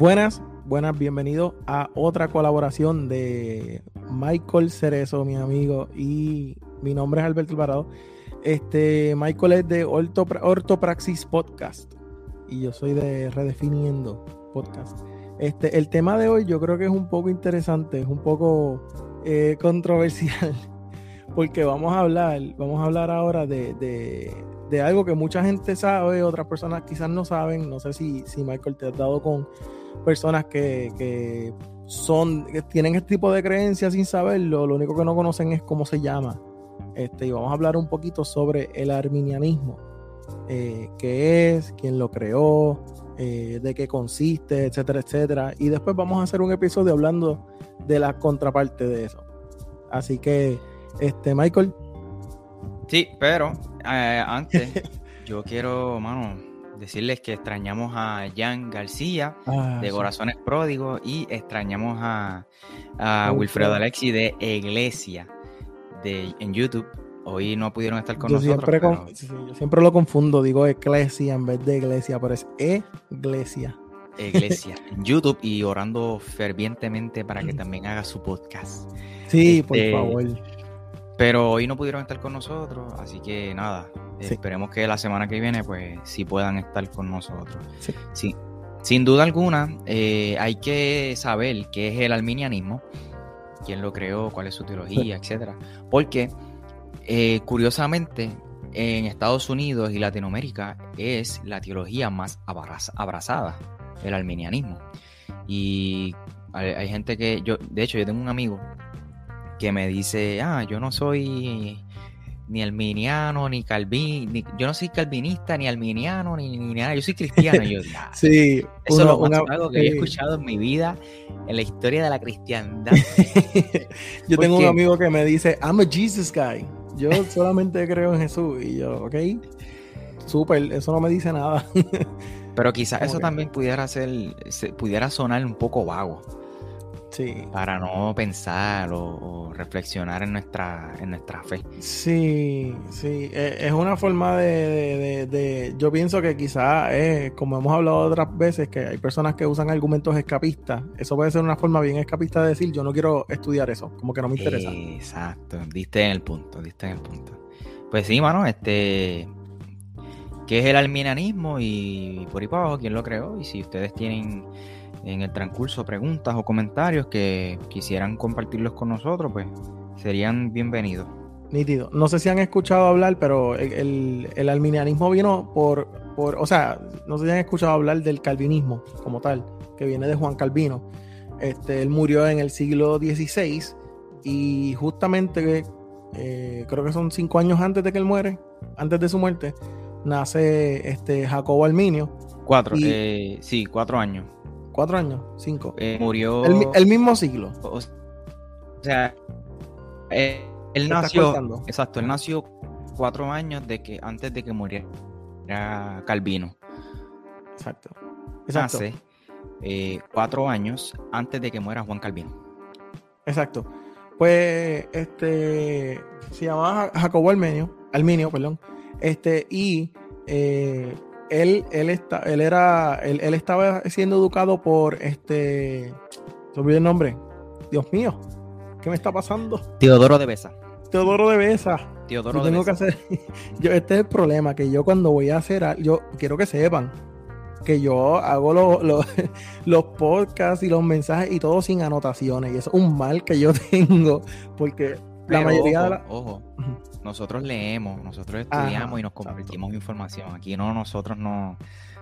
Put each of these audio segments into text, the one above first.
Buenas, buenas, bienvenidos a otra colaboración de Michael Cerezo, mi amigo, y mi nombre es Alberto Alvarado. Este, Michael es de Ortopraxis Podcast y yo soy de Redefiniendo Podcast. Este, el tema de hoy yo creo que es un poco interesante, es un poco eh, controversial, porque vamos a hablar, vamos a hablar ahora de, de, algo que mucha gente sabe, otras personas quizás no saben. No sé si, si Michael te has dado con personas que, son, que tienen este tipo de creencias sin saberlo, lo único que no conocen es cómo se llama. Este, y vamos a hablar un poquito sobre el arminianismo. Eh, qué es, quién lo creó, eh, de qué consiste, etcétera, etcétera. Y después vamos a hacer un episodio hablando de la contraparte de eso. Así que, este, Michael. Sí, pero eh, antes, yo quiero, mano, decirles que extrañamos a Jan García ah, de Corazones Pródigos y extrañamos a, Wilfredo Alexi de Iglesia de, en YouTube. Hoy no pudieron estar con nosotros. Siempre yo siempre lo confundo, digo Iglesia en vez de Iglesia, pero es Iglesia. Iglesia en YouTube y orando fervientemente para que también haga su podcast. Sí, por este, favor. Pero hoy no pudieron estar con nosotros, así que nada, esperemos que la semana que viene pues sí puedan estar con nosotros. Sí. Sin duda alguna, eh, hay que saber qué es el arminianismo, quién lo creó, cuál es su teología, etcétera. Porque, eh, curiosamente, en Estados Unidos y Latinoamérica es la teología más abrazada, el arminianismo. Y hay, hay gente que yo, de hecho, yo tengo un amigo que me dice, ah, yo no soy ni alminiano, ni calvin, yo no soy calvinista, ni alminiano, ni, ni nada, yo soy cristiano. yo, sí, eso es lo más que he escuchado en mi vida, en la historia de la cristiandad. yo tengo un amigo que me dice, I'm a Jesus guy, yo solamente creo en Jesús, y yo, ok, súper, eso no me dice nada. Pero quizás eso también pudiera ser, pudiera sonar un poco vago. Para no pensar o, reflexionar en nuestra, en nuestra fe. Sí, sí. E, es una forma de, Yo pienso que quizás es, como hemos hablado otras veces, que hay personas que usan argumentos escapistas. Eso puede ser una forma bien escapista de decir, yo no quiero estudiar eso, como que no me interesa. Exacto, diste en el punto, diste en el punto. Pues sí, mano, este... ¿Qué es el alminanismo y por ahí para abajo quién lo creó? Y si ustedes tienen en el transcurso preguntas o comentarios que quisieran compartirlos con nosotros, pues serían bienvenidos. Nítido. No sé si han escuchado hablar, pero el, el, alminianismo vino por, por, o sea, no sé si han escuchado hablar del calvinismo como tal, que viene de Juan Calvino. Este, él murió en el siglo XVI y justamente eh, creo que son cinco años antes de que él muere, antes de su muerte, nace este Jacobo Alminio. Cuatro, eh, sí, cuatro años cuatro años, cinco. Eh, murió. El, mismo siglo. O sea, eh, él nació. Exacto, él nació cuatro años de que antes de que muriera Calvino. Exacto. exacto. Nace eh, cuatro años antes de que muera Juan Calvino. Exacto. Pues este se llamaba Jacobo Alminio, Alminio, perdón. Este, y él, él, está, él era, él, estaba siendo educado por este, se olvidó el nombre, Dios mío, ¿qué me está pasando? Teodoro de Besa. Teodoro de Besa. Teodoro de tengo que hacer, yo, este es el problema, que yo cuando voy a hacer, yo quiero que sepan que yo hago los podcasts y los mensajes y todo sin anotaciones, y eso es un mal que yo tengo, porque la mayoría de la... Ojo, nosotros leemos, nosotros estudiamos y nos compartimos información. Aquí no, nosotros no,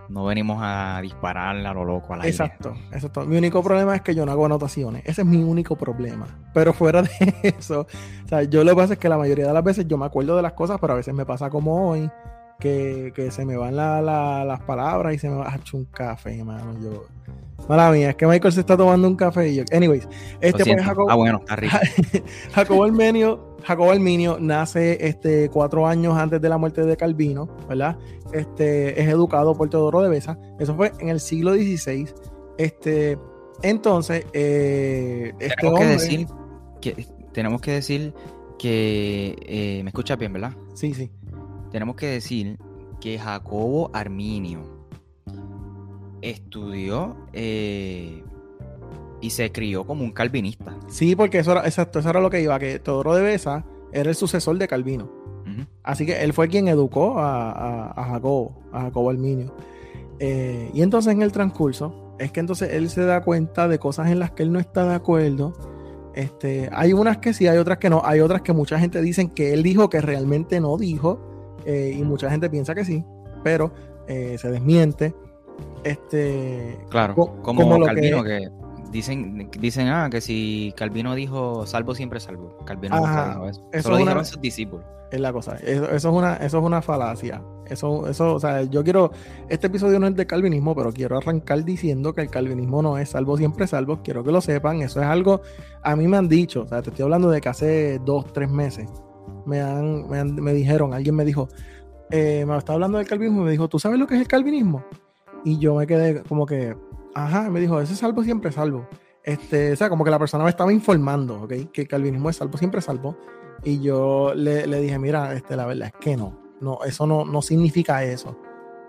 no venimos a disparar a lo loco a la Exacto, exacto. Mi único problema es que yo no hago anotaciones. Ese es mi único problema. Pero fuera de eso, o sea, yo lo que pasa es que la mayoría de las veces yo me acuerdo de las cosas, pero a veces me pasa como hoy, que, se me van las palabras y se me va a echar un café, hermano. Yo, mala mía, es que Michael se está tomando un café y yo, anyways, este pues Jacob, ah, bueno, está rico. Jacobo Armenio, Jacobo Arminio nace este cuatro años antes de la muerte de Calvino, ¿verdad? Este es educado por Teodoro de Besa. Eso fue en el siglo XVI. Este, entonces, eh, este tenemos que decir que tenemos que decir que eh, me escuchas bien, ¿verdad? Sí, sí tenemos que decir que Jacobo Arminio estudió eh, y se crió como un calvinista. Sí, porque eso era, exacto, eso era lo que iba, que Teodoro de Besa era el sucesor de Calvino. Así que él fue quien educó a, Jacobo, a Jacobo Arminio. Eh, y entonces en el transcurso, es que entonces él se da cuenta de cosas en las que él no está de acuerdo. Este, hay unas que sí, hay otras que no. Hay otras que mucha gente dicen que él dijo que realmente no dijo. Eh, y mucha gente piensa que sí, pero eh, se desmiente. Este, claro, como, Calvino que, dicen, dicen ah, que si Calvino dijo salvo siempre salvo. Calvino dijo eso. eso lo dijeron sus discípulos. Es la cosa, eso, es una, eso es una falacia. Eso, eso, o sea, yo quiero, este episodio no es de calvinismo, pero quiero arrancar diciendo que el calvinismo no es salvo siempre salvo. Quiero que lo sepan. Eso es algo, a mí me han dicho, o sea, te estoy hablando de que hace dos, tres meses me, han, me, dijeron, alguien me dijo, eh, me estaba hablando del calvinismo y me dijo, ¿tú sabes lo que es el calvinismo? Y yo me quedé como que, ajá, me dijo, ese salvo siempre salvo. Este, o sea, como que la persona me estaba informando, ¿ok? Que el calvinismo es salvo siempre salvo. Y yo le, dije, mira, este, la verdad es que no, no, eso no, no significa eso.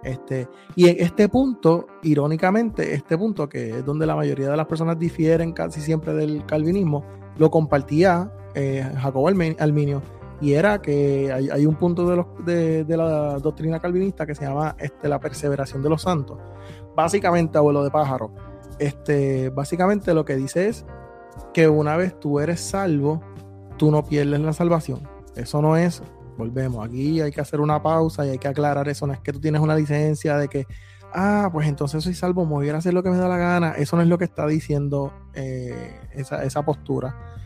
Este, y en este punto, irónicamente, este punto que es donde la mayoría de las personas difieren casi siempre del calvinismo, lo compartía eh, Jacobo Alminio y era que hay, un punto de, de, la doctrina calvinista que se llama este, la perseveración de los santos. Básicamente, abuelo de pájaro, este, básicamente lo que dice es que una vez tú eres salvo, tú no pierdes la salvación. Eso no es, volvemos, aquí hay que hacer una pausa y hay que aclarar eso, no es que tú tienes una licencia de que, ah, pues entonces soy salvo, me voy a hacer lo que me da la gana. Eso no es lo que está diciendo eh, esa postura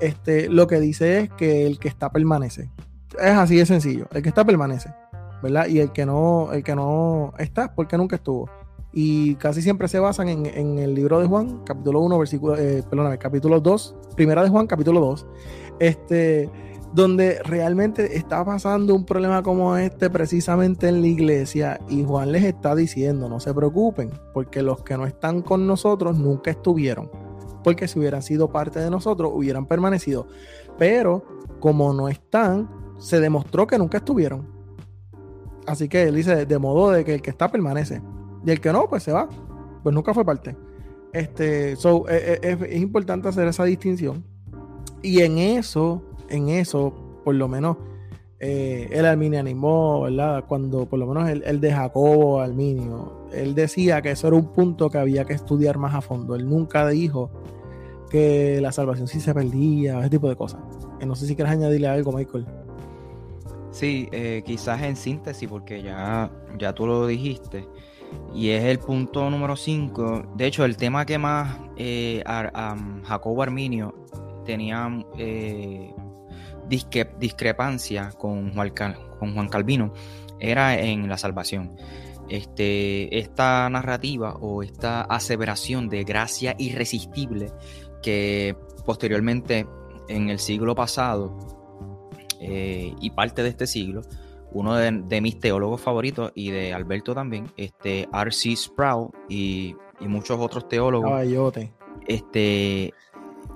este, lo que dice es que el que está permanece. Es así de sencillo. El que está permanece, ¿verdad? Y el que no, el que no está porque nunca estuvo. Y casi siempre se basan en, el libro de Juan, capítulo 1, versículo, eh, perdóname, capítulo 2, primera de Juan, capítulo 2, este, donde realmente está pasando un problema como este precisamente en la iglesia y Juan les está diciendo, no se preocupen, porque los que no están con nosotros nunca estuvieron porque si hubieran sido parte de nosotros, hubieran permanecido. Pero como no están, se demostró que nunca estuvieron. Así que él dice, de modo de que el que está permanece. Y el que no, pues se va. Pues nunca fue parte. Este, so, e, e, es, importante hacer esa distinción. Y en eso, en eso, por lo menos, eh, el arminianismo, ¿verdad? Cuando por lo menos el, el, de Jacobo Arminio, él decía que eso era un punto que había que estudiar más a fondo. Él nunca dijo que la salvación sí se perdía, ese tipo de cosas. Eh, no sé si quieres añadirle algo, Michael. Sí, eh, quizás en síntesis, porque ya, ya tú lo dijiste. Y es el punto número 5. De hecho, el tema que más Jacobo Arminio tenía discrepancia con Juan, con Juan Calvino era en la salvación. Este, esta narrativa o esta aseveración de gracia irresistible que posteriormente en el siglo pasado eh, y parte de este siglo, uno de, mis teólogos favoritos y de Alberto también, este R.C. Sproul y, muchos otros teólogos, este,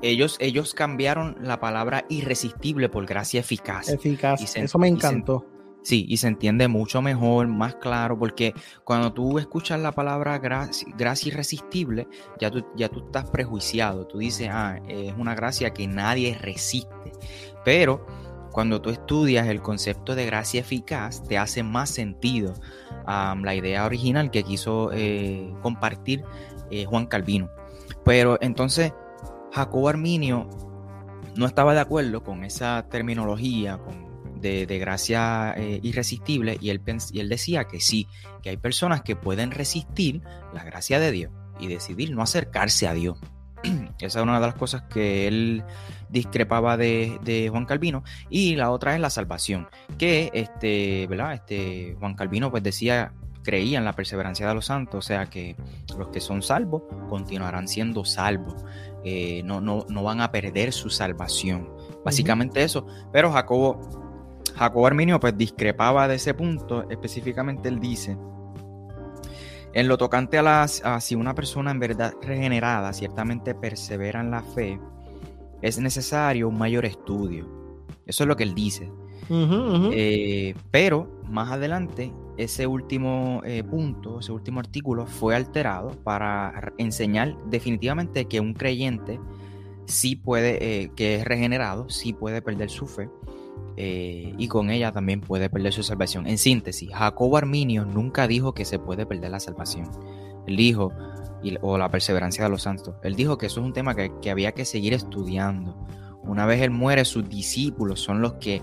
ellos, ellos cambiaron la palabra irresistible por gracia eficaz. Eficaz, eso me encantó. Sí, y se entiende mucho mejor, más claro, porque cuando tú escuchas la palabra gracia, gracia irresistible, ya tú, ya tú estás prejuiciado. Tú dices, ah, es una gracia que nadie resiste. Pero cuando tú estudias el concepto de gracia eficaz, te hace más sentido la idea original que quiso eh, compartir eh, Juan Calvino. Pero entonces, Jacobo Arminio no estaba de acuerdo con esa terminología de, gracia eh, irresistible y él, y él decía que sí, que hay personas que pueden resistir la gracia de Dios y decidir no acercarse a Dios. Esa es una de las cosas que él discrepaba de, Juan Calvino. Y la otra es la salvación, que este, ¿verdad? Este, Juan Calvino pues decía, creía en la perseverancia de los santos, o sea que los que son salvos continuarán siendo salvos, eh, no, no, no, van a perder su salvación. Básicamente eso. Pero Jacobo, Jacobo Arminio pues discrepaba de ese punto, específicamente él dice en lo tocante a, las, si una persona en verdad regenerada ciertamente persevera en la fe, es necesario un mayor estudio. Eso es lo que él dice. Eh, pero más adelante, ese último eh, punto, ese último artículo fue alterado para enseñar definitivamente que un creyente sí puede, eh, que es regenerado, sí puede perder su fe eh, y con ella también puede perder su salvación. En síntesis, Jacobo Arminio nunca dijo que se puede perder la salvación. Él dijo, o la perseverancia de los santos, él dijo que eso es un tema que, había que seguir estudiando. Una vez él muere, sus discípulos son los que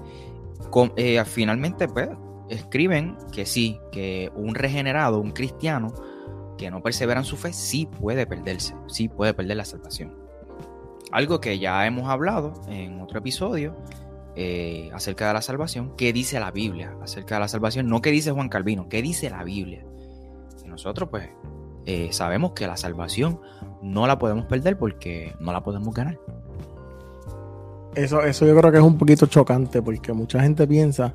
eh, finalmente pues, escriben que sí, que un regenerado, un cristiano que no persevera en su fe, sí puede perderse, sí puede perder la salvación. Algo que ya hemos hablado en otro episodio, eh, acerca de la salvación, qué dice la Biblia acerca de la salvación, no qué dice Juan Calvino, qué dice la Biblia. Y nosotros pues eh, sabemos que la salvación no la podemos perder porque no la podemos ganar. Eso, eso yo creo que es un poquito chocante porque mucha gente piensa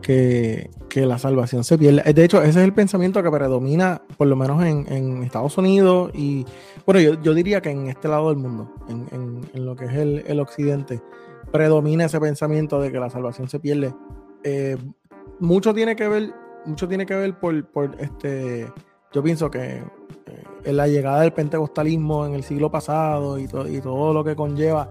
que, la salvación se pierde. De hecho, ese es el pensamiento que predomina, por lo menos en, Estados Unidos y, bueno, yo, diría que en este lado del mundo, en, lo que es el, el occidente predomina ese pensamiento de que la salvación se pierde. Eh, mucho tiene que ver, mucho tiene que ver por, este. Yo pienso que eh, en la llegada del pentecostalismo en el siglo pasado y, todo lo que conlleva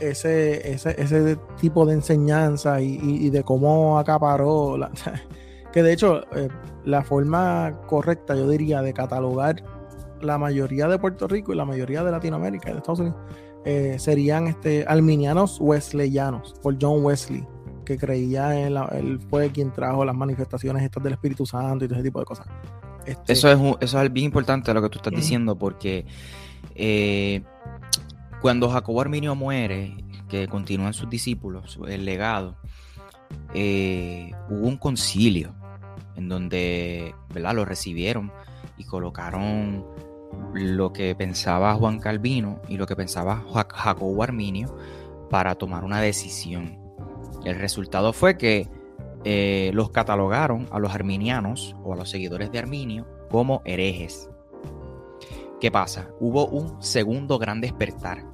ese, ese, tipo de enseñanza y, de cómo acaparó. que de hecho, eh, la forma correcta, yo diría, de catalogar la mayoría de Puerto Rico y la mayoría de Latinoamérica y de Estados Unidos eh, serían este, alminianos wesleyanos, por John Wesley, que creía en la, él fue quien trajo las manifestaciones estas del Espíritu Santo y todo ese tipo de cosas. Este, eso, es, eso es bien importante lo que tú estás diciendo, porque eh, cuando Jacobo Arminio muere, que continúan sus discípulos, el legado, eh, hubo un concilio en donde ¿verdad? lo recibieron y colocaron lo que pensaba Juan Calvino y lo que pensaba Jacobo Arminio para tomar una decisión. El resultado fue que eh, los catalogaron a los arminianos o a los seguidores de Arminio como herejes. ¿Qué pasa? Hubo un segundo gran despertar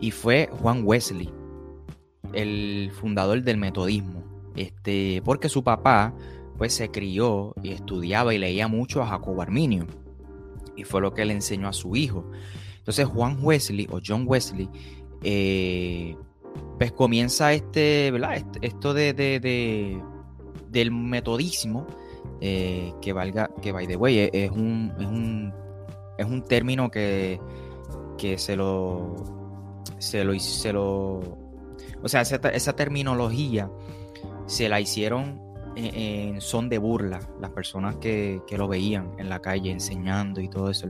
y fue Juan Wesley, el fundador del metodismo, este, porque su papá pues se crió y estudiaba y leía mucho a Jacobo Arminio y fue lo que le enseñó a su hijo. Entonces Juan Wesley o John Wesley, eh, pues comienza este, ¿verdad? Esto de, del metodismo, eh, que valga, que by the way, es un, es un, es un término que, que se lo, se lo, se lo, o sea, esa, esa terminología se la hicieron en son de burla las personas que, lo veían en la calle enseñando y todo eso.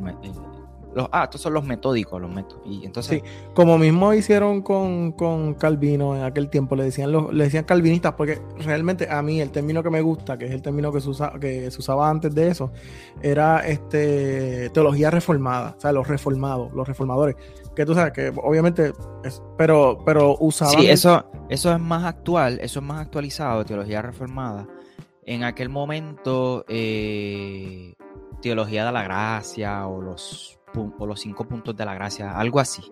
los, ah, estos son los metódicos, los métodos. Y entonces, sí, como mismo hicieron con, Calvino en aquel tiempo, le decían los, le decían calvinistas, porque realmente a mí el término que me gusta, que es el término que se, que se usaba antes de eso, era este teología reformada, o sea, los reformados, los reformadores que tú sabes que obviamente es, pero pero usaban sí eso eso es más actual eso es más actualizado teología reformada en aquel momento eh, teología de la gracia o los los cinco puntos de la gracia algo así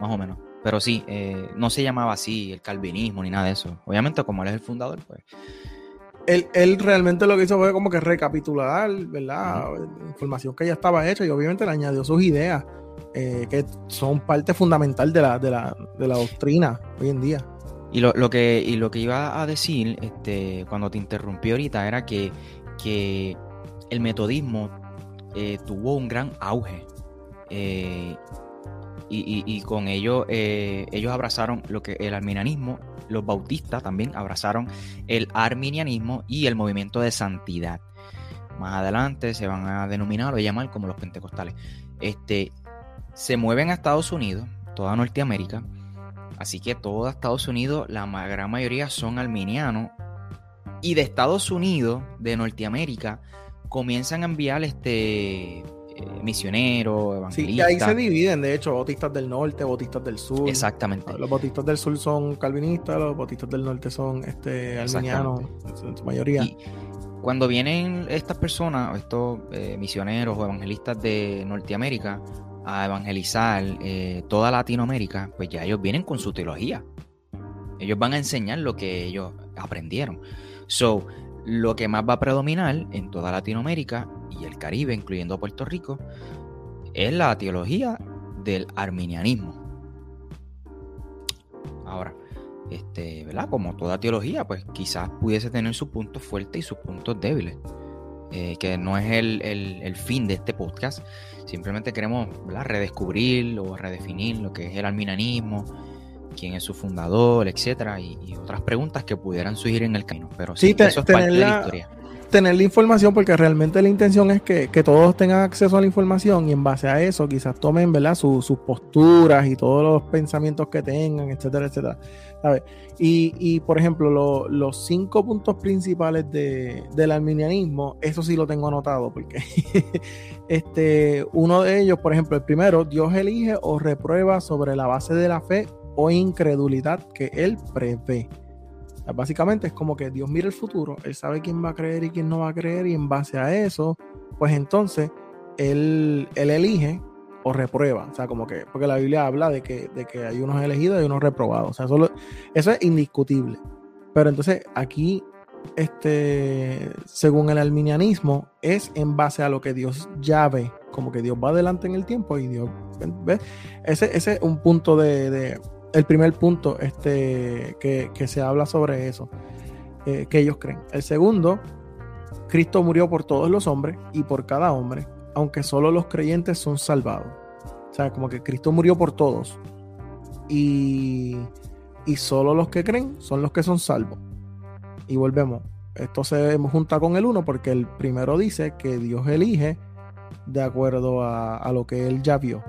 más o menos pero sí eh, no se llamaba así el calvinismo ni nada de eso obviamente como él es el fundador pues él, él, realmente lo que hizo fue como que recapitular, ¿verdad? Información que ya estaba hecha y obviamente le añadió sus ideas eh, que son parte fundamental de la, de, la, de la, doctrina hoy en día. Y lo, que, lo que iba a decir este, cuando te interrumpí ahorita era que, el metodismo eh, tuvo un gran auge. Eh, y, con ello ellos abrazaron lo que el arminianismo, los bautistas también abrazaron el arminianismo y el movimiento de santidad. Más adelante se van a denominar o llamar como los pentecostales. Este, se mueven a Estados Unidos, toda Norteamérica. Así que todo Estados Unidos, la gran mayoría son arminianos. Y de Estados Unidos, de Norteamérica, comienzan a enviar este eh, misioneros, evangelistas. Sí, y ahí se dividen, de hecho, bautistas del norte, bautistas del sur. Exactamente. Los bautistas del sur son calvinistas, los bautistas del norte son este, arminianos, en su mayoría. Y cuando vienen estas personas, estos eh, misioneros o evangelistas de Norteamérica, a evangelizar eh, toda Latinoamérica, pues ya ellos vienen con su teología. Ellos van a enseñar lo que ellos aprendieron. So, lo que más va a predominar en toda Latinoamérica y el Caribe, incluyendo Puerto Rico, es la teología del arminianismo. Ahora, este, ¿verdad? Como toda teología, pues quizás pudiese tener sus puntos fuertes y sus puntos débiles. Eh, que no es el, fin de este podcast. Simplemente queremos redescubrir o redefinir lo que es el arminianismo, quién es su fundador, etcétera, y, otras preguntas que pudieran surgir en el camino. Pero sí, eso es parte de la historia tener la información porque realmente la intención es que, todos tengan acceso a la información y en base a eso quizás tomen ¿verdad? sus posturas y todos los pensamientos que tengan, etcétera, etcétera. Y, por ejemplo, los cinco puntos principales del arminianismo, eso sí lo tengo anotado porque este, uno de ellos, por ejemplo, el primero, Dios elige o reprueba sobre la base de la fe o incredulidad que él prevé. Básicamente es como que Dios mira el futuro, Él sabe quién va a creer y quién no va a creer y en base a eso, pues entonces Él, él elige o reprueba. O sea, como que, porque la Biblia habla de que, de que hay unos elegidos y unos reprobados. O sea, eso, es indiscutible. Pero entonces aquí, este, según el arminianismo, es en base a lo que Dios ya ve. Como que Dios va adelante en el tiempo y Dios ve. Ese, ese es un punto de el primer punto este, que, se habla sobre eso, eh, que ellos creen. El segundo, Cristo murió por todos los hombres y por cada hombre, aunque solo los creyentes son salvados. O sea, como que Cristo murió por todos y, y solo los que creen son los que son salvos. Y volvemos. Esto se junta con el uno porque el primero dice que Dios elige de acuerdo a, a lo que él ya vio.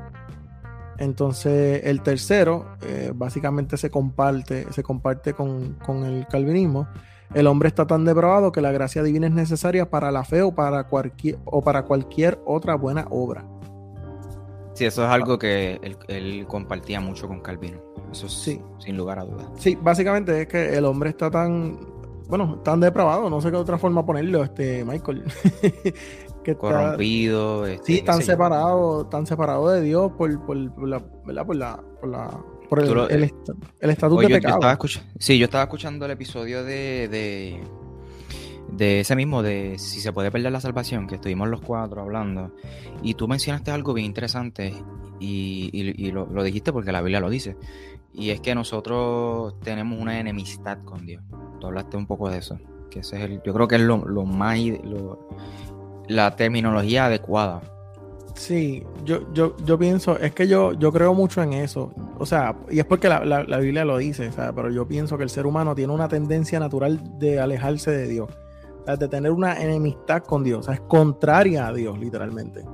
Entonces, el tercero eh, básicamente se comparte, se comparte con, el calvinismo. El hombre está tan depravado que la gracia divina es necesaria para la fe o para cualquier, o para cualquier otra buena obra. Sí, eso es algo que él, compartía mucho con Calvino. Eso sí. sin lugar a dudas. Sí, básicamente es que el hombre está tan, bueno, tan depravado, no sé qué otra forma ponerlo, este Michael, corrompido. Este, sí, tan separado, tan separado de Dios por, la, ¿verdad? Por la, por el, eh, estatuto de pecado. sí, yo estaba escuchando el episodio de, de, ese mismo, de si se puede perder la salvación, que estuvimos los cuatro hablando, y tú mencionaste algo bien interesante, y, lo, dijiste porque la Biblia lo dice, y es que nosotros tenemos una enemistad con Dios. Tú hablaste un poco de eso, que ese es el, yo creo que es lo, lo más, lo, la terminología adecuada. Sí, yo, yo, yo pienso, es que yo, yo creo mucho en eso. O sea, y es porque la, Biblia lo dice, pero yo pienso que el ser humano tiene una tendencia natural de alejarse de Dios, de tener una enemistad con Dios, es contraria a Dios, literalmente.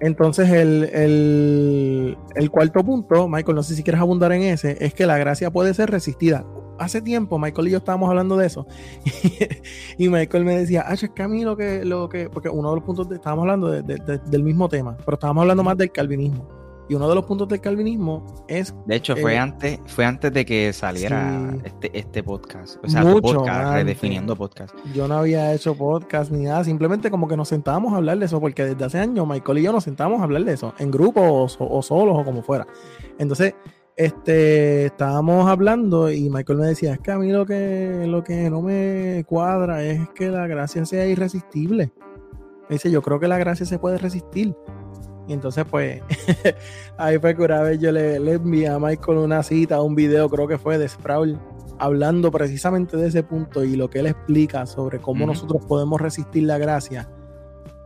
Entonces, el, el, el cuarto punto, Michael, no sé si quieres abundar en ese, es que la gracia puede ser resistida hace tiempo Michael y yo estábamos hablando de eso. y Michael me decía, ah, es que a mí lo que, lo que, porque uno de los puntos, estábamos hablando del mismo tema, pero estábamos hablando más del calvinismo. Y uno de los puntos del calvinismo es. De hecho, fue, antes, fue antes de que saliera este, este podcast. O sea, podcast, redefiniendo podcast. Yo no había hecho podcast ni nada. Simplemente como que nos sentábamos a hablar de eso, porque desde hace años Michael y yo nos sentábamos a hablar de eso, en grupo o solos o como fuera. Entonces, este, estábamos hablando y Michael me decía, es que a mí lo que, lo que no me cuadra es que la gracia sea irresistible. Me dice, yo creo que la gracia se puede resistir. Y entonces, pues, ahí fue que una vez yo le, le envié a Michael una cita, un video, creo que fue de Sproul, hablando precisamente de ese punto y lo que él explica sobre cómo nosotros podemos resistir la gracia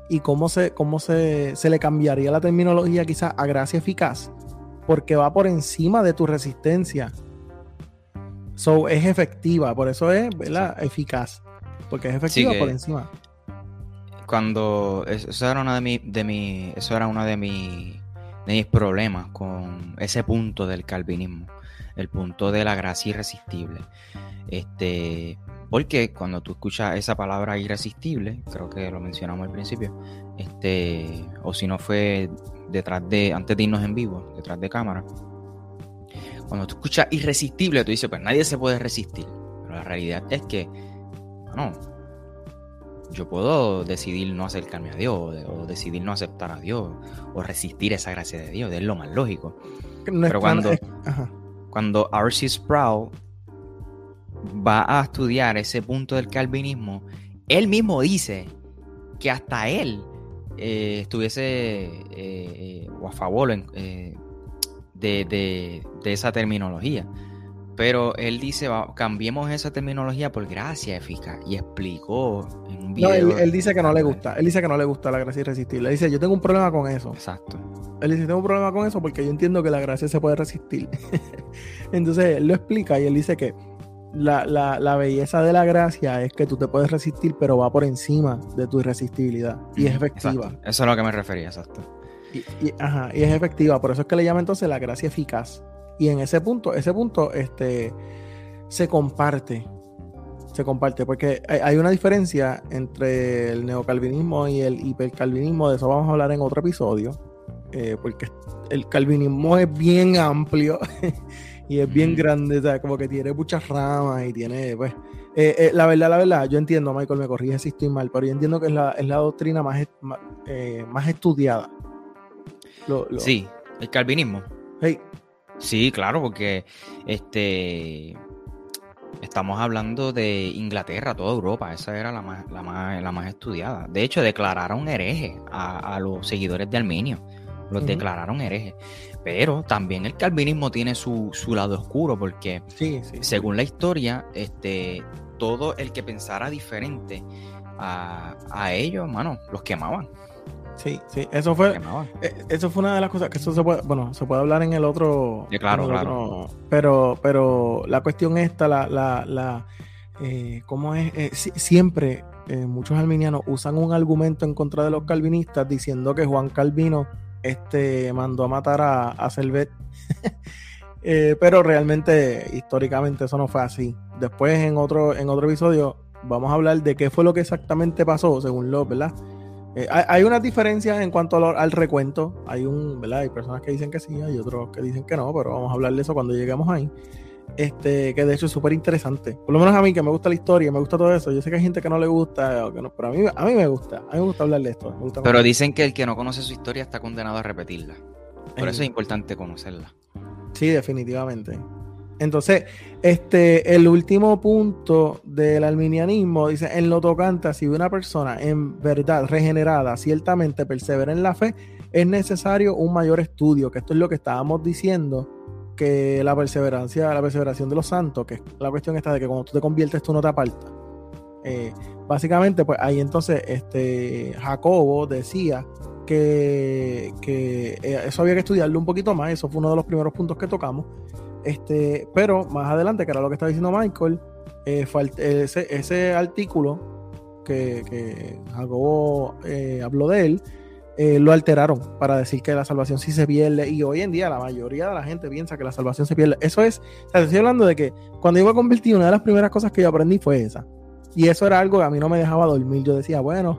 y cómo se, cómo se, se le cambiaría la terminología quizás a gracia eficaz porque va por encima de tu resistencia. So, es efectiva, por eso es ¿verdad? eficaz, porque es efectiva por encima. cuando eso era una de mi, de mi, eso era uno de, mi, de mis problemas con ese punto del calvinismo, el punto de la gracia irresistible. Este, porque cuando tú escuchas esa palabra irresistible, creo que lo mencionamos al principio, este, o si no fue detrás de, antes de irnos en vivo, detrás de cámara, cuando tú escuchas irresistible, tú dices, pues nadie se puede resistir. Pero la realidad es que, no, yo puedo decidir no acercarme a Dios, o decidir no aceptar a Dios, o resistir esa gracia de Dios, es lo más lógico. Pero cuando, cuando R.C. Sproul va a estudiar ese punto del calvinismo, él mismo dice que hasta él eh, estuviese eh, eh, o a favor de, de, esa terminología. Pero él dice, cambiemos esa terminología por gracia eficaz. Y explicó en un video. No, él, dice que no le gusta. Él dice que no le gusta la gracia irresistible. Él dice, yo tengo un problema con eso. Exacto. Él dice, tengo un problema con eso porque yo entiendo que la gracia se puede resistir. Entonces él lo explica y él dice que la, belleza de la gracia es que tú te puedes resistir, pero va por encima de tu irresistibilidad y es efectiva. Eso es a lo que me refería, exacto. Y, y, es efectiva, por eso es que le llama entonces la gracia eficaz. Y en ese punto, ese punto este, se comparte. Se comparte, porque hay, una diferencia entre el neocalvinismo y el hipercalvinismo, de eso vamos a hablar en otro episodio, eh, porque el calvinismo es bien amplio y es bien grande, o sea, como que tiene muchas ramas y tiene, pues, eh, eh, la verdad, la verdad, yo entiendo, Michael, me corrige si estoy mal, pero yo entiendo que es la, es la doctrina más, eh, más, estudiada. Sí, el calvinismo. Sí, claro, porque este estamos hablando de Inglaterra, toda Europa, esa era la más, la más, la más estudiada. De hecho, declararon hereje a, a los seguidores de Arminio los declararon herejes. Pero también el calvinismo tiene su, lado oscuro, porque según la historia, este, todo el que pensara diferente a, a ellos, mano, los quemaban. Sí, sí, eso fue, eh, eso fue una de las cosas que eso se puede, bueno, se puede hablar en el otro, claro, claro. pero, pero la cuestión esta, la, la, la eh, cómo es, eh, siempre muchos arminianos usan un argumento en contra de los calvinistas diciendo que Juan Calvino este, mandó a matar a, a. Eh, pero realmente, históricamente, eso no fue así. Después, en otro, en otro episodio, vamos a hablar de qué fue lo que exactamente pasó, según lo, ¿verdad? Eh, hay, una diferencia en cuanto al, recuento. Hay un, ¿verdad? Hay personas que dicen que sí, hay otros que dicen que no, pero vamos a hablar de eso cuando lleguemos ahí. Este, que de hecho es súper interesante. Por lo menos a mí, que me gusta la historia, me gusta todo eso. Yo sé que hay gente que no le gusta, que no, pero a mí, a mí me gusta. A mí me gusta hablar de esto. pero dicen que el que no conoce su historia está condenado a repetirla. Por eso es importante conocerla. Sí, definitivamente. Entonces, este, el último punto del arminianismo dice: en lo tocante, si una persona en verdad regenerada ciertamente persevera en la fe, es necesario un mayor estudio, que esto es lo que estábamos diciendo que la perseverancia, la perseveración de los santos, que la cuestión está de que cuando tú te conviertes tú no te apartas. Eh, básicamente, pues ahí entonces este, Jacobo decía que, que, eh, eso había que estudiarlo un poquito más, eso fue uno de los primeros puntos que tocamos. Este, pero más adelante, que era lo que estaba diciendo Michael, eh, ese, ese, artículo que, que Jacobo habló de él, eh, lo alteraron para decir que la salvación sí se pierde y hoy en día la mayoría de la gente piensa que la salvación se pierde. Eso es, o sea, estoy hablando de que cuando yo me convertí, una de las primeras cosas que yo aprendí fue esa. Y eso era algo que a mí no me dejaba dormir. Yo decía, bueno,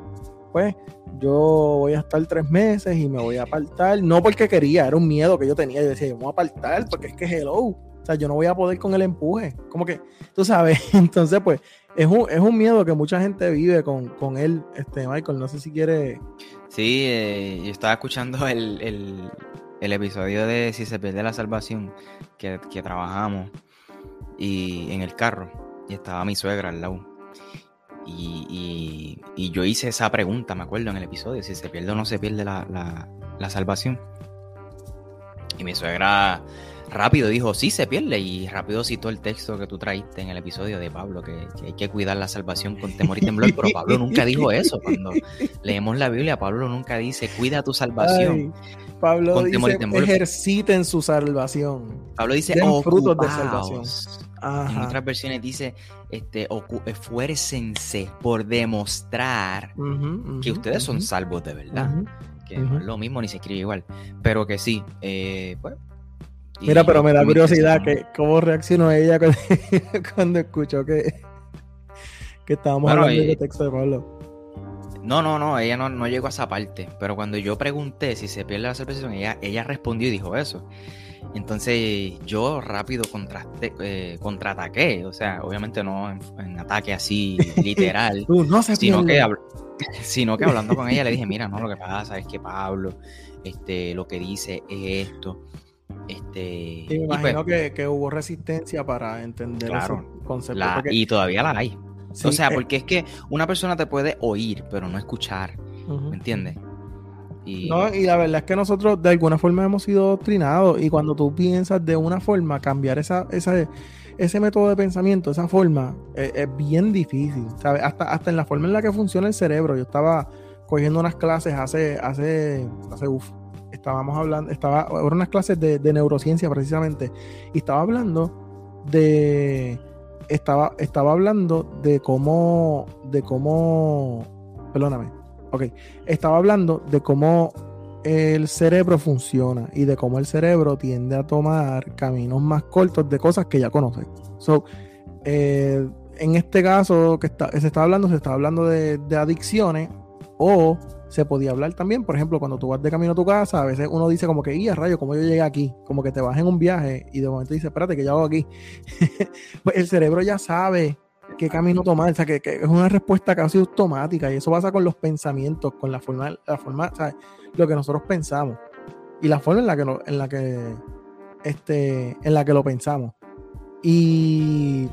pues yo voy a estar tres meses y me voy a apartar. No porque quería, era un miedo que yo tenía. Yo decía, yo me voy a apartar porque es que hello. O sea, yo no voy a poder con el empuje. Como que, tú sabes, entonces pues es un, es un miedo que mucha gente vive con, con él, este Michael. No sé si quiere Sí, eh, yo estaba escuchando el, episodio de Si se pierde la salvación que, trabajamos y en el carro y estaba mi suegra al lado. Y, yo hice esa pregunta, me acuerdo, en el episodio, si se pierde o no se pierde la, salvación. Y mi suegra rápido dijo, sí se pierde, y rápido citó el texto que tú traíste en el episodio de Pablo, que, hay que cuidar la salvación con temor y temblor, pero Pablo nunca dijo eso. Cuando leemos la Biblia, Pablo nunca dice, cuida tu salvación. Pablo dice, ejerciten su salvación. Pablo dice, frutos de salvación. En otras versiones dice, este, esfuércense por demostrar que ustedes son salvos de verdad. Que no es lo mismo ni se escribe igual. Pero que sí, eh, pues, Mira, pero me da curiosidad que cómo reaccionó ella cuando, escuchó que, que estábamos hablando de texto de Pablo. No, no, no, ella no, no, llegó a esa parte. Pero cuando yo pregunté si se pierde la salvación, ella, ella respondió y dijo eso. Entonces yo rápido contraste, eh, contraataqué, o sea, obviamente no en, ataque así literal, no sino, que sino que hablando con ella le dije, mira, no, lo que pasa es que Pablo, este, lo que dice es esto. Este, me pues imagino que, hubo resistencia para entender claro, concepto. Y todavía la hay. o sea, eh porque es que una persona te puede oír, pero no escuchar. ¿Me entiendes? Y... No, y la verdad es que nosotros de alguna forma hemos sido doctrinados y cuando tú piensas de una forma, cambiar esa, esa, ese método de pensamiento, esa forma, e, es, bien difícil, ¿sabes? Hasta, hasta en la forma en la que funciona el cerebro. Yo estaba cogiendo unas clases hace, hace, hace, uf, estábamos hablando, estaba, eran unas clases de, neurociencia precisamente, y estaba hablando de, estaba, estaba hablando de cómo, de cómo, perdóname, ok, estaba hablando de cómo el cerebro funciona y de cómo el cerebro tiende a tomar caminos más cortos de cosas que ya conoce. So, eh, en este caso que está, se está hablando, se está hablando de, de adicciones o se podía hablar también, por ejemplo, cuando tú vas de camino a tu casa, a veces uno dice como que, y rayo, como yo llegué aquí, como que te vas en un viaje y de momento dices, espérate, que ya hago aquí. pues el cerebro ya sabe qué camino tomar, o sea, que, es una respuesta casi automática y eso pasa con los pensamientos, con la forma, la forma, ¿sabes? lo que nosotros pensamos y la forma en la que, en la que, este, en la que lo pensamos. Y,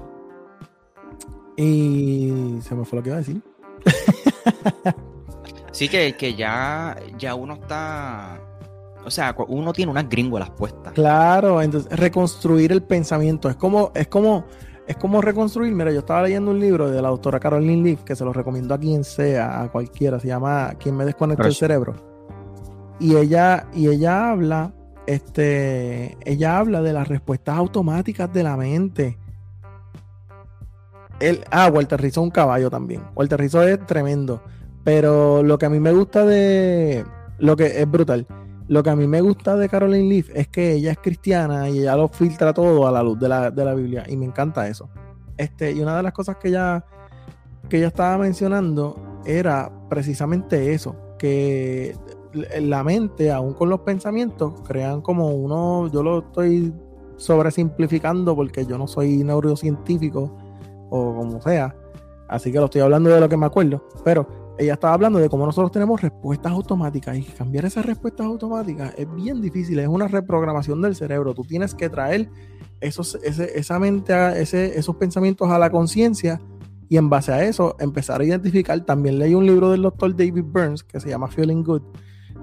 y se me fue lo que iba a decir. Sí, que, que ya, ya uno está. O sea, uno tiene unas gringolas puestas. Claro, entonces reconstruir el pensamiento. Es como, es como, es como reconstruir. Mira, yo estaba leyendo un libro de la doctora Caroline Leaf, que se lo recomiendo a quien sea, a cualquiera. Se llama ¿Quién me desconectó el cerebro? Y ella, y ella habla, este, ella habla de las respuestas automáticas de la mente. El, ah, Walter Rizzo un caballo también. Walter Rizzo es tremendo. Pero lo que a mí me gusta de. Lo que es brutal. Lo que a mí me gusta de Caroline Leaf es que ella es cristiana y ella lo filtra todo a la luz de la, Biblia. Y me encanta eso. Este, y una de las cosas que ella, que ella estaba mencionando era precisamente eso. Que la mente, aún con los pensamientos, crean como uno. Yo lo estoy sobresimplificando porque yo no soy neurocientífico o como sea. Así que lo estoy hablando de lo que me acuerdo. Pero ella estaba hablando de cómo nosotros tenemos respuestas automáticas y cambiar esas respuestas automáticas es bien difícil, es una reprogramación del cerebro. Tú tienes que traer esos, esa mente, ese, esos pensamientos a la conciencia y en base a eso empezar a identificar. También leí un libro del doctor David Burns que se llama Feeling Good,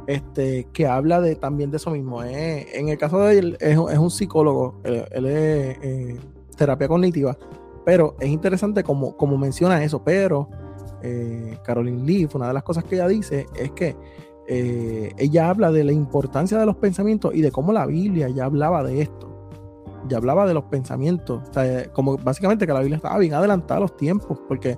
este, que habla de, también de eso mismo. Eh, en el caso de él, es, un psicólogo, él, es eh, terapia cognitiva, pero es interesante como, como menciona eso, pero eh, Caroline Leaf, una de las cosas que ella dice es que eh, ella habla de la importancia de los pensamientos y de cómo la Biblia ya hablaba de esto. Ya hablaba de los pensamientos. como básicamente que la Biblia estaba bien adelantada a los tiempos, porque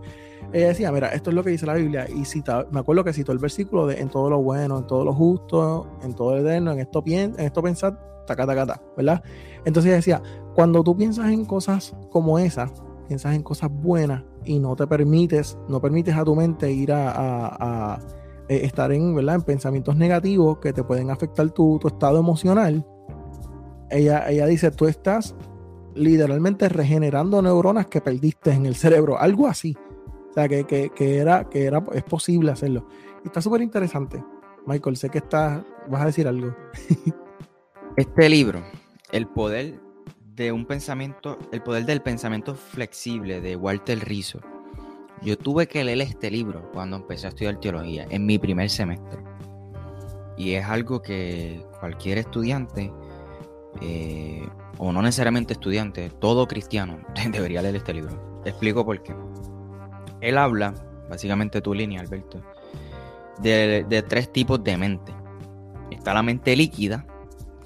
ella decía, mira, esto es lo que dice la Biblia. Y cita, me acuerdo que citó el versículo de en todo lo bueno, en todo lo justo, en todo el eterno, en esto, en esto pensar, taca, taca, taca, ¿verdad? Entonces ella decía, cuando tú piensas en cosas como esas, piensas en cosas buenas y no te permites, no permites a tu mente ir a, eh, estar en, ¿verdad? en pensamientos negativos que te pueden afectar tu, estado emocional, ella, ella dice, tú estás literalmente regenerando neuronas que perdiste en el cerebro, algo así. O sea, que, que, era, que era, es posible hacerlo. Está súper interesante. Michael, sé que estás, vas a decir algo. este libro, El poder de un pensamiento, el poder del pensamiento flexible de Walter Rizzo. Yo tuve que leer este libro cuando empecé a estudiar teología, en mi primer semestre. Y es algo que cualquier estudiante, eh, o no necesariamente estudiante, todo cristiano debería leer este libro. Te explico por qué. Él habla, básicamente tu línea, Alberto, de, tres tipos de mente. Está la mente líquida,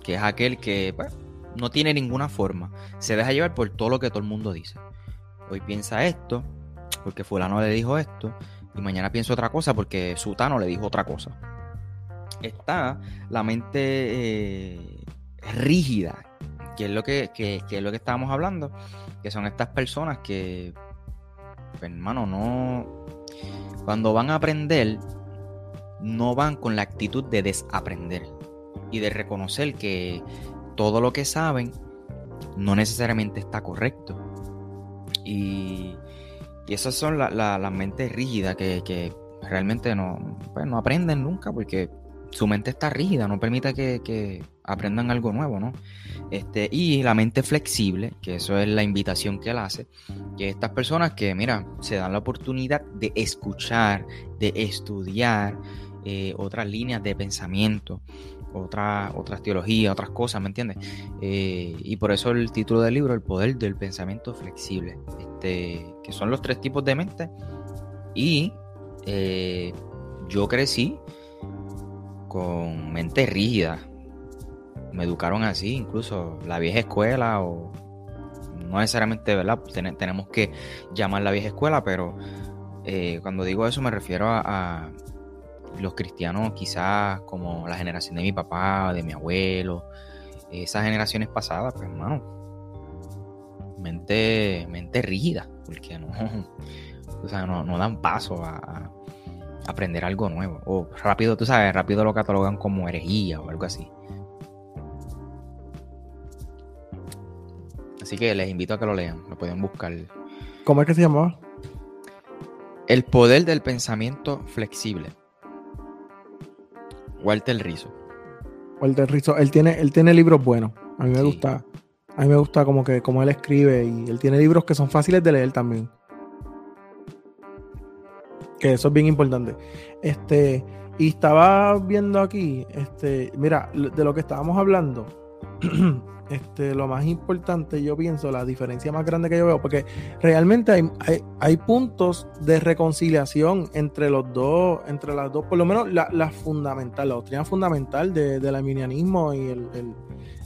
que es aquel que pues, no tiene ninguna forma, se deja llevar por todo lo que todo el mundo dice. Hoy piensa esto, porque fulano le dijo esto, y mañana piensa otra cosa porque Sutano le dijo otra cosa. Está la mente eh, rígida, que es lo que, es lo que estábamos hablando, que son estas personas que, pues, hermano, no. Cuando van a aprender, no van con la actitud de desaprender y de reconocer que todo lo que saben no necesariamente está correcto. Y, y esas son las mentes rígidas que, realmente no, pues, no aprenden nunca porque su mente está rígida, no permite que, aprendan algo nuevo, ¿no? Este, y la mente flexible, que eso es la invitación que él hace, que estas personas que, mira, se dan la oportunidad de escuchar, de estudiar eh, otras líneas de pensamiento, otra, otras teologías, otras cosas, ¿me entiendes? Eh, y por eso el título del libro, El poder del pensamiento flexible, este, que son los tres tipos de mente. Y eh, yo crecí con mente rígida. Me educaron así, incluso la vieja escuela o no necesariamente, ¿verdad? tenemos que llamar la vieja escuela, pero eh, cuando digo eso me refiero a, los cristianos quizás como la generación de mi papá, de mi abuelo, esas generaciones pasadas, pues hermano, mente, mente rígida, porque no, o sea, no, no dan paso a, aprender algo nuevo. O rápido, tú sabes, rápido lo catalogan como herejía o algo así. Así que les invito a que lo lean, lo pueden buscar. ¿Cómo es que se llamaba? El poder del pensamiento flexible. Walter Rizzo. Walter Rizzo, él tiene, él tiene libros buenos. A mí me gusta. A mí me gusta como que como él escribe y él tiene libros que son fáciles de leer también. Que eso es bien importante. Este, y estaba viendo aquí, este, mira, de lo que estábamos hablando, este, lo más importante, yo pienso, la diferencia más grande que yo veo, porque realmente hay, hay, puntos de reconciliación entre los dos, entre las dos, por lo menos la, fundamental, la doctrina fundamental del arminianismo y el,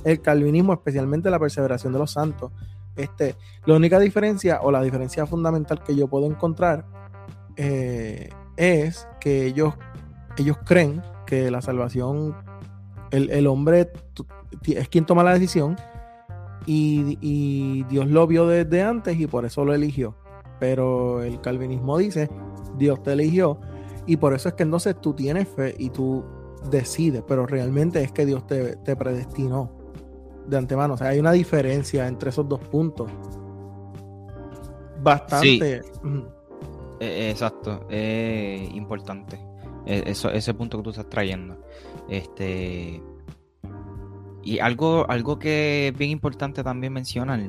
el, calvinismo, especialmente la perseveración de los santos. Este, la única diferencia o la diferencia fundamental que yo puedo encontrar eh, es que ellos, ellos creen que la salvación, el, hombre es quien toma la decisión y, Dios lo vio desde antes y por eso lo eligió. Pero el calvinismo dice, Dios te eligió y por eso es que entonces tú tienes fe y tú decides, pero realmente es que Dios te, te predestinó de antemano. O sea, hay una diferencia entre esos dos puntos. Bastante. Eh, exacto, es importante. E, eso, ese punto que tú estás trayendo. Este. Y algo, algo que es bien importante también mencionar,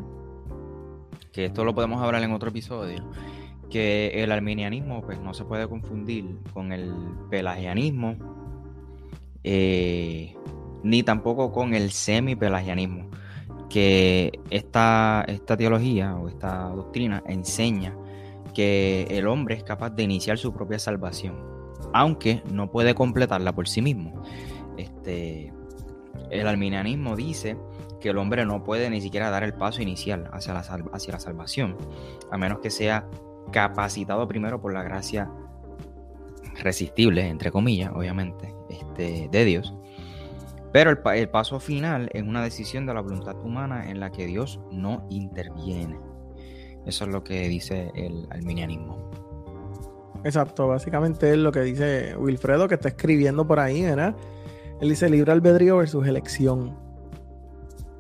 que esto lo podemos hablar en otro episodio, que el arminianismo pues, no se puede confundir con el pelagianismo, eh, ni tampoco con el semi-pelagianismo, que esta, esta teología o esta doctrina enseña que el hombre es capaz de iniciar su propia salvación, aunque no puede completarla por sí mismo. Este, el arminianismo dice que el hombre no puede ni siquiera dar el paso inicial hacia la, hacia la salvación, a menos que sea capacitado primero por la gracia resistible, entre comillas, obviamente, este, de Dios. Pero el, el paso final es una decisión de la voluntad humana en la que Dios no interviene. Eso es lo que dice el arminianismo. Exacto, básicamente es lo que dice Wilfredo, que está escribiendo por ahí, ¿verdad? Él dice libre albedrío versus elección.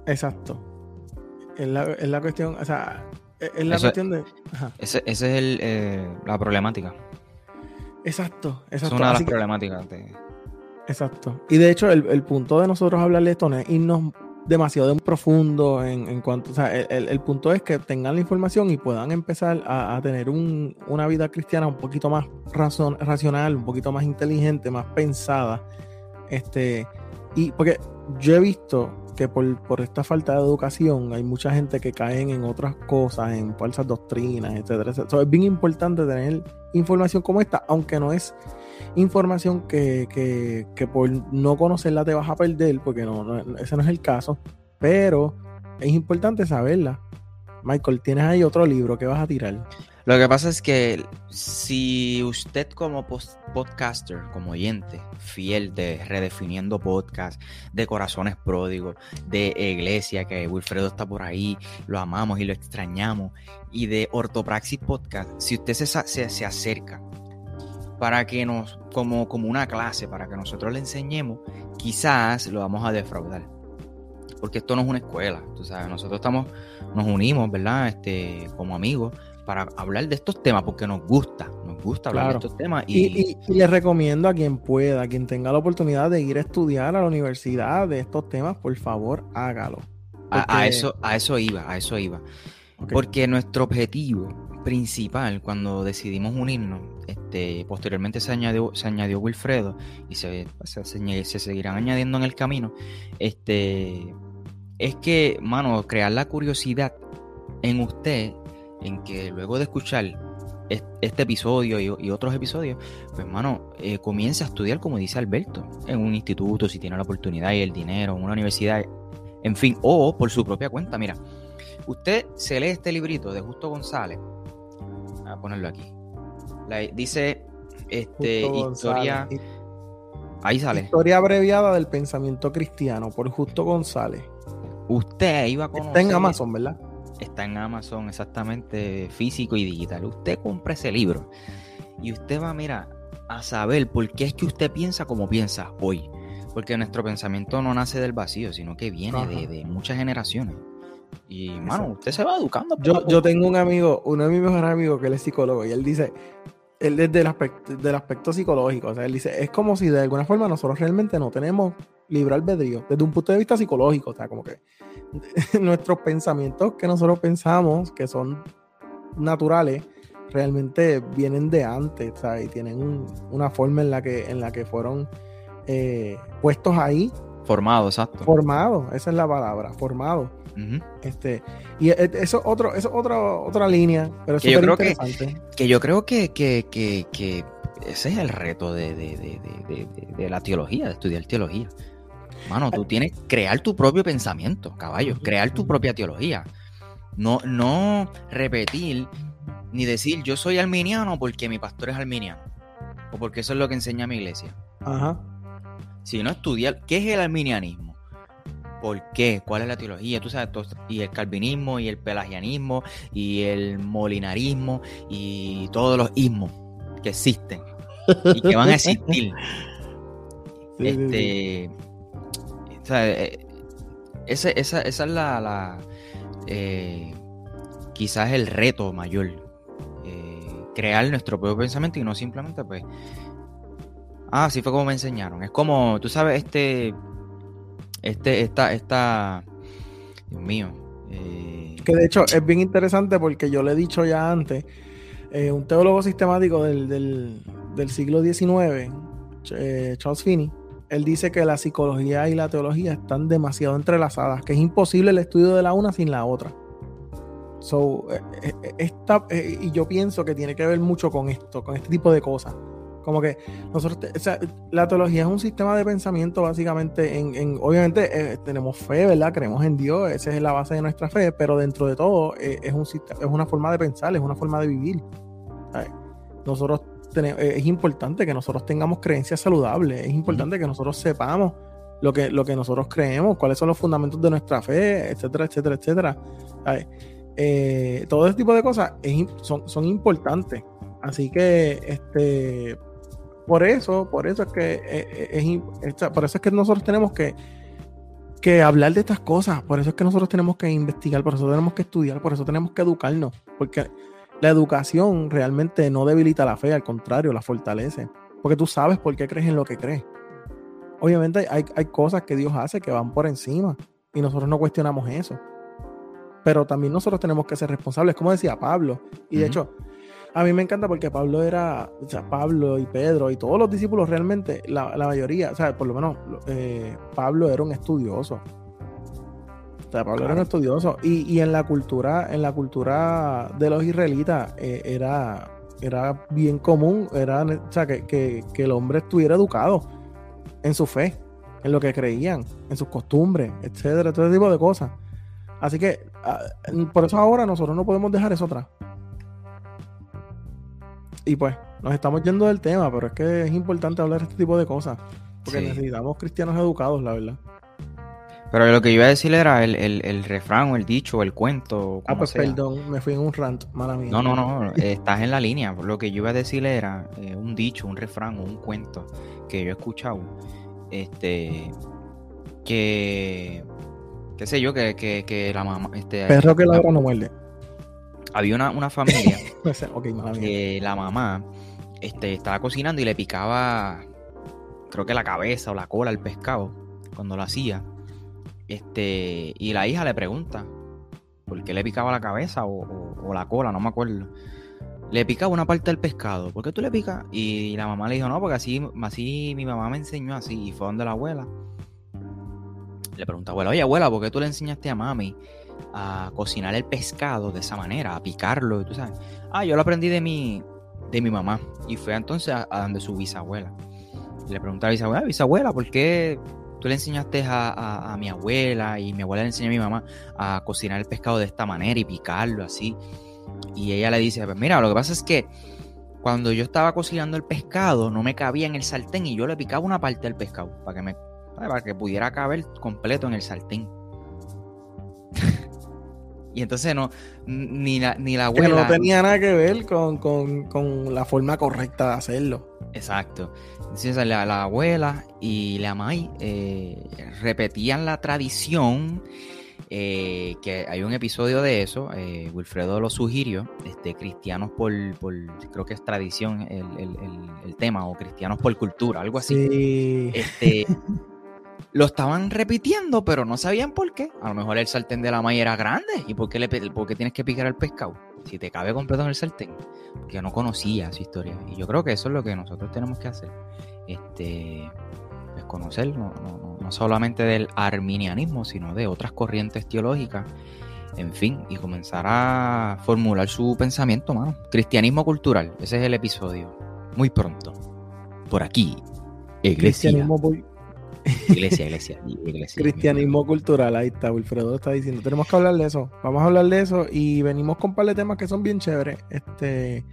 Exacto. Es la, cuestión, o sea, es la cuestión de... Esa es el, eh, la problemática. Exacto, exacto. Es una de las problemáticas. Exacto. Y de hecho, el, el, punto de nosotros hablar de esto no es irnos demasiado profundo en, cuanto, o sea, el, punto es que tengan la información y puedan empezar a, tener una vida cristiana un poquito más racional, un poquito más inteligente, más pensada. Este, y porque yo he visto que por, esta falta de educación hay mucha gente que cae en otras cosas, en falsas doctrinas, etcétera, etcétera. es bien importante tener información como esta, aunque no es información que, por no conocerla te vas a perder, porque no, ese no es el caso, pero es importante saberla. Michael, tienes ahí otro libro que vas a tirar. Lo que pasa es que si usted como podcaster, como oyente, fiel de Redefiniendo Podcast, de Corazones Pródigos, de Iglesia, que Wilfredo está por ahí, lo amamos y lo extrañamos, y de Ortopraxis Podcast, si usted se, se, acerca para que nos, como, como una clase, para que nosotros le enseñemos, quizás lo vamos a defraudar. Porque esto no es una escuela, tú sabes, nosotros estamos, nos unimos, ¿verdad? Este, como amigos para hablar de estos temas porque nos gusta, nos gusta hablar de estos temas. Y... les recomiendo a quien pueda, a quien tenga la oportunidad de ir a estudiar a la universidad de estos temas, por favor, hágalo. A, eso, a eso iba, a eso iba. Porque nuestro objetivo principal cuando decidimos unirnos, este, posteriormente se añadió, se añadió Wilfredo y se, se, se seguirán añadiendo en el camino, este, es que, mano, crear la curiosidad en usted en que luego de escuchar este episodio y, otros episodios, pues hermano, eh, comienza a estudiar como dice Alberto, en un instituto, si tiene la oportunidad y el dinero, en una universidad, en fin, o por su propia cuenta. Mira, usted se lee este librito de Justo González, voy a ponerlo aquí, dice este, historia... Ahí sale. Historia abreviada del pensamiento cristiano por Justo González. Usted iba a conocer... Está en Amazon, ¿verdad? Está en Amazon exactamente físico y digital. Usted compra ese libro y usted va, mira, a saber por qué es que usted piensa como piensa hoy. Porque nuestro pensamiento no nace del vacío, sino que viene de, muchas generaciones. Y, mano, usted se va educando. Yo, yo tengo un amigo, uno de mis mejores amigos que él es psicólogo, y él dice, él desde el aspecto, del aspecto psicológico, o sea, él dice, es como si de alguna forma nosotros realmente no tenemos libre albedrío, desde un punto de vista psicológico, o sea, como que nuestros pensamientos que nosotros pensamos, que son naturales, realmente vienen de antes, ¿sabes? Y tienen una forma en la que, en la que fueron eh, puestos ahí. Formados, exacto. Formados, esa es la palabra, formados. Este, y e, eso es otro, eso otra, otra línea, pero es que yo creo que, que, yo creo que, que, que, ese es el reto de, de, de, la teología, de estudiar teología. Mano, tú tienes que crear tu propio pensamiento, caballo, crear tu propia teología. No, no repetir ni decir yo soy arminiano porque mi pastor es arminiano. O porque eso es lo que enseña mi iglesia. Ajá. Sino estudiar qué es el arminianismo. ¿Por qué? ¿Cuál es la teología? Tú sabes, y el calvinismo, y el pelagianismo, y el molinarismo, y todos los ismos que existen y que van a existir. este, o sea, eh, esa, esa, es la, eh, quizás el reto mayor. Eh, crear nuestro propio pensamiento y no simplemente pues... Ah, así fue como me enseñaron. Es como, tú sabes, este... Este, esta, esta... Dios mío. Que de hecho es bien interesante porque yo le he dicho ya antes, un teólogo sistemático del, del, del siglo XIX, Charles Finney, él dice que la psicología y la teología están demasiado entrelazadas, que es imposible el estudio de la una sin la otra. So, eh, eh, esta, eh, y yo pienso que tiene que ver mucho con esto, con este tipo de cosas. Como que nosotros, la teología es un sistema de pensamiento básicamente, en, obviamente tenemos fe, ¿verdad? Creemos en Dios, esa es la base de nuestra fe, pero dentro de todo es, un, es una forma de pensar, es una forma de vivir. Nosotros eh, es importante que nosotros tengamos creencias saludables, es importante que nosotros sepamos lo que, lo que nosotros creemos, cuáles son los fundamentos de nuestra fe, etcétera, etcétera, etcétera. Eh, todo ese tipo de cosas son, son importantes. Así que, este, por eso, por eso es que eh, es, por eso es que nosotros tenemos que, que hablar de estas cosas, por eso es que nosotros tenemos que investigar, por eso tenemos que estudiar, por eso tenemos que educarnos, porque la educación realmente no debilita la fe, al contrario, la fortalece. Porque tú sabes por qué crees en lo que crees. Obviamente hay, cosas que Dios hace que van por encima y nosotros no cuestionamos eso. Pero también nosotros tenemos que ser responsables, como decía Pablo. Y de hecho, A mí me encanta porque Pablo era, o sea, Pablo y Pedro y todos los discípulos realmente, la, mayoría, o sea, por lo menos eh, Pablo era un estudioso. O sea, Pablo era un estudioso. Y, en la cultura, en la cultura de los israelitas, eh, era, era bien común, era, o sea, que, que, que el hombre estuviera educado en su fe, en lo que creían, en sus costumbres, etcétera, todo ese tipo de cosas. Así que ah, por eso ahora nosotros no podemos dejar eso atrás. Y pues, nos estamos yendo del tema, pero es que es importante hablar de este tipo de cosas. Porque necesitamos cristianos educados, la verdad. Pero lo que yo iba a decir era el, refrán o el dicho o el cuento. Ah, pues perdón, me fui en un rant, mala mía. No, no, no, estás en la línea. Lo que yo iba a decir era eh, un dicho, un refrán o un cuento que yo he escuchado. Este. Que. qué sé yo, que, que, la mamá. Este, Perro que ladra no muerde. Había una, una familia. que la mamá este, estaba cocinando y le picaba. Creo que la cabeza o la cola al pescado. Cuando lo hacía este, y la hija le pregunta por qué le picaba la cabeza o, la cola, no me acuerdo. Le picaba una parte del pescado. ¿Por qué tú le picas? Y la mamá le dijo, no, porque así, así mi mamá me enseñó así. Y fue donde la abuela. Le pregunta, abuela, oye, abuela, ¿por qué tú le enseñaste a mami a cocinar el pescado de esa manera, a picarlo? Tú sabes, ah, yo lo aprendí de mi, de mi mamá. Y fue entonces a, donde su bisabuela. le pregunta a la bisabuela, bisabuela, ¿por qué tú le enseñaste a, mi abuela y mi abuela le enseñó a mi mamá a cocinar el pescado de esta manera y picarlo así. Y ella le dice, pues mira, lo que pasa es que cuando yo estaba cocinando el pescado no me cabía en el sartén y yo le picaba una parte del pescado para que me para que pudiera caber completo en el sartén. y entonces no, ni la, ni la abuela. Que no tenía nada que ver con, con la forma correcta de hacerlo. Exacto. Entonces la, la abuela y la May eh, repetían la tradición. Eh, que hay un episodio de eso, eh, Wilfredo lo sugirió, este, cristianos por, creo que es tradición el, tema, o cristianos por cultura, algo así. Este, lo estaban repitiendo, pero no sabían por qué. A lo mejor el sartén de la May era grande, ¿y por qué, le, por qué tienes que picar el pescado? Si te cabe completo en el sartén, porque no conocía su historia. Y yo creo que eso es lo que nosotros tenemos que hacer este, pues conocer no, solamente del arminianismo, sino de otras corrientes teológicas, en fin, y comenzar a formular su pensamiento, mano. Cristianismo cultural, ese es el episodio, muy pronto, por aquí, iglesia. Iglesia, iglesia, iglesia. Cristianismo cultural, ahí está, Wilfredo está diciendo. Tenemos que hablar de eso. Vamos a hablar de eso y venimos con un par de temas que son bien chéveres. Este,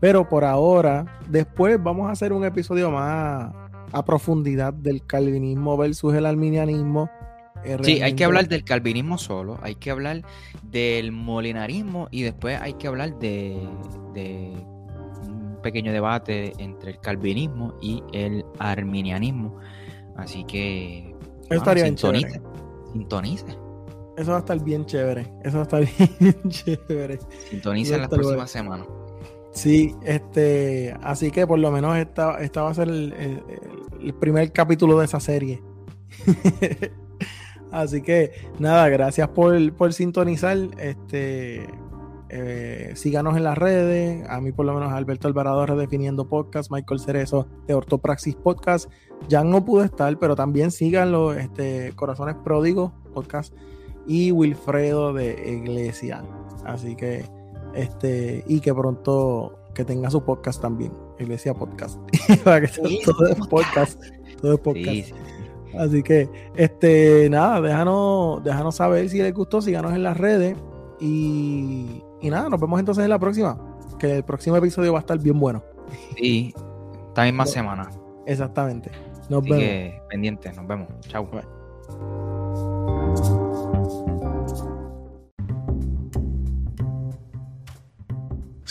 pero por ahora, después vamos a hacer un episodio más a profundidad del calvinismo versus el arminianismo. Eh, sí, hay que hablar del calvinismo solo, hay que hablar del molinarismo y después hay que hablar de, un pequeño debate entre el calvinismo y el arminianismo. Así que. Eso estaría sintonice, sintonice. Eso va a estar bien chévere. Eso va a estar bien chévere. Sintonice en las próximas semanas. Sí, este, así que por lo menos esta, esta va a ser el, primer capítulo de esa serie. así que nada, gracias por, por sintonizar. Este, eh, síganos en las redes. A mí, por lo menos, Alberto Alvarado Redefiniendo Podcast, Michael Cerezo de Ortopraxis Podcast. Ya no pude estar, pero también síganlo, este, Corazones Pródigos Podcast y Wilfredo de Iglesia. Así que este, y que pronto que tenga su podcast también, Iglesia Podcast. Para que todo es podcast. Todo es podcast. Así que, este, nada, déjanos, déjanos saber si les gustó, síganos en las redes. Y, y nada, nos vemos entonces en la próxima. Que el próximo episodio va a estar bien bueno. Sí, esta misma semana. Exactamente. Nos vemos. Que pendiente, nos vemos. Chao.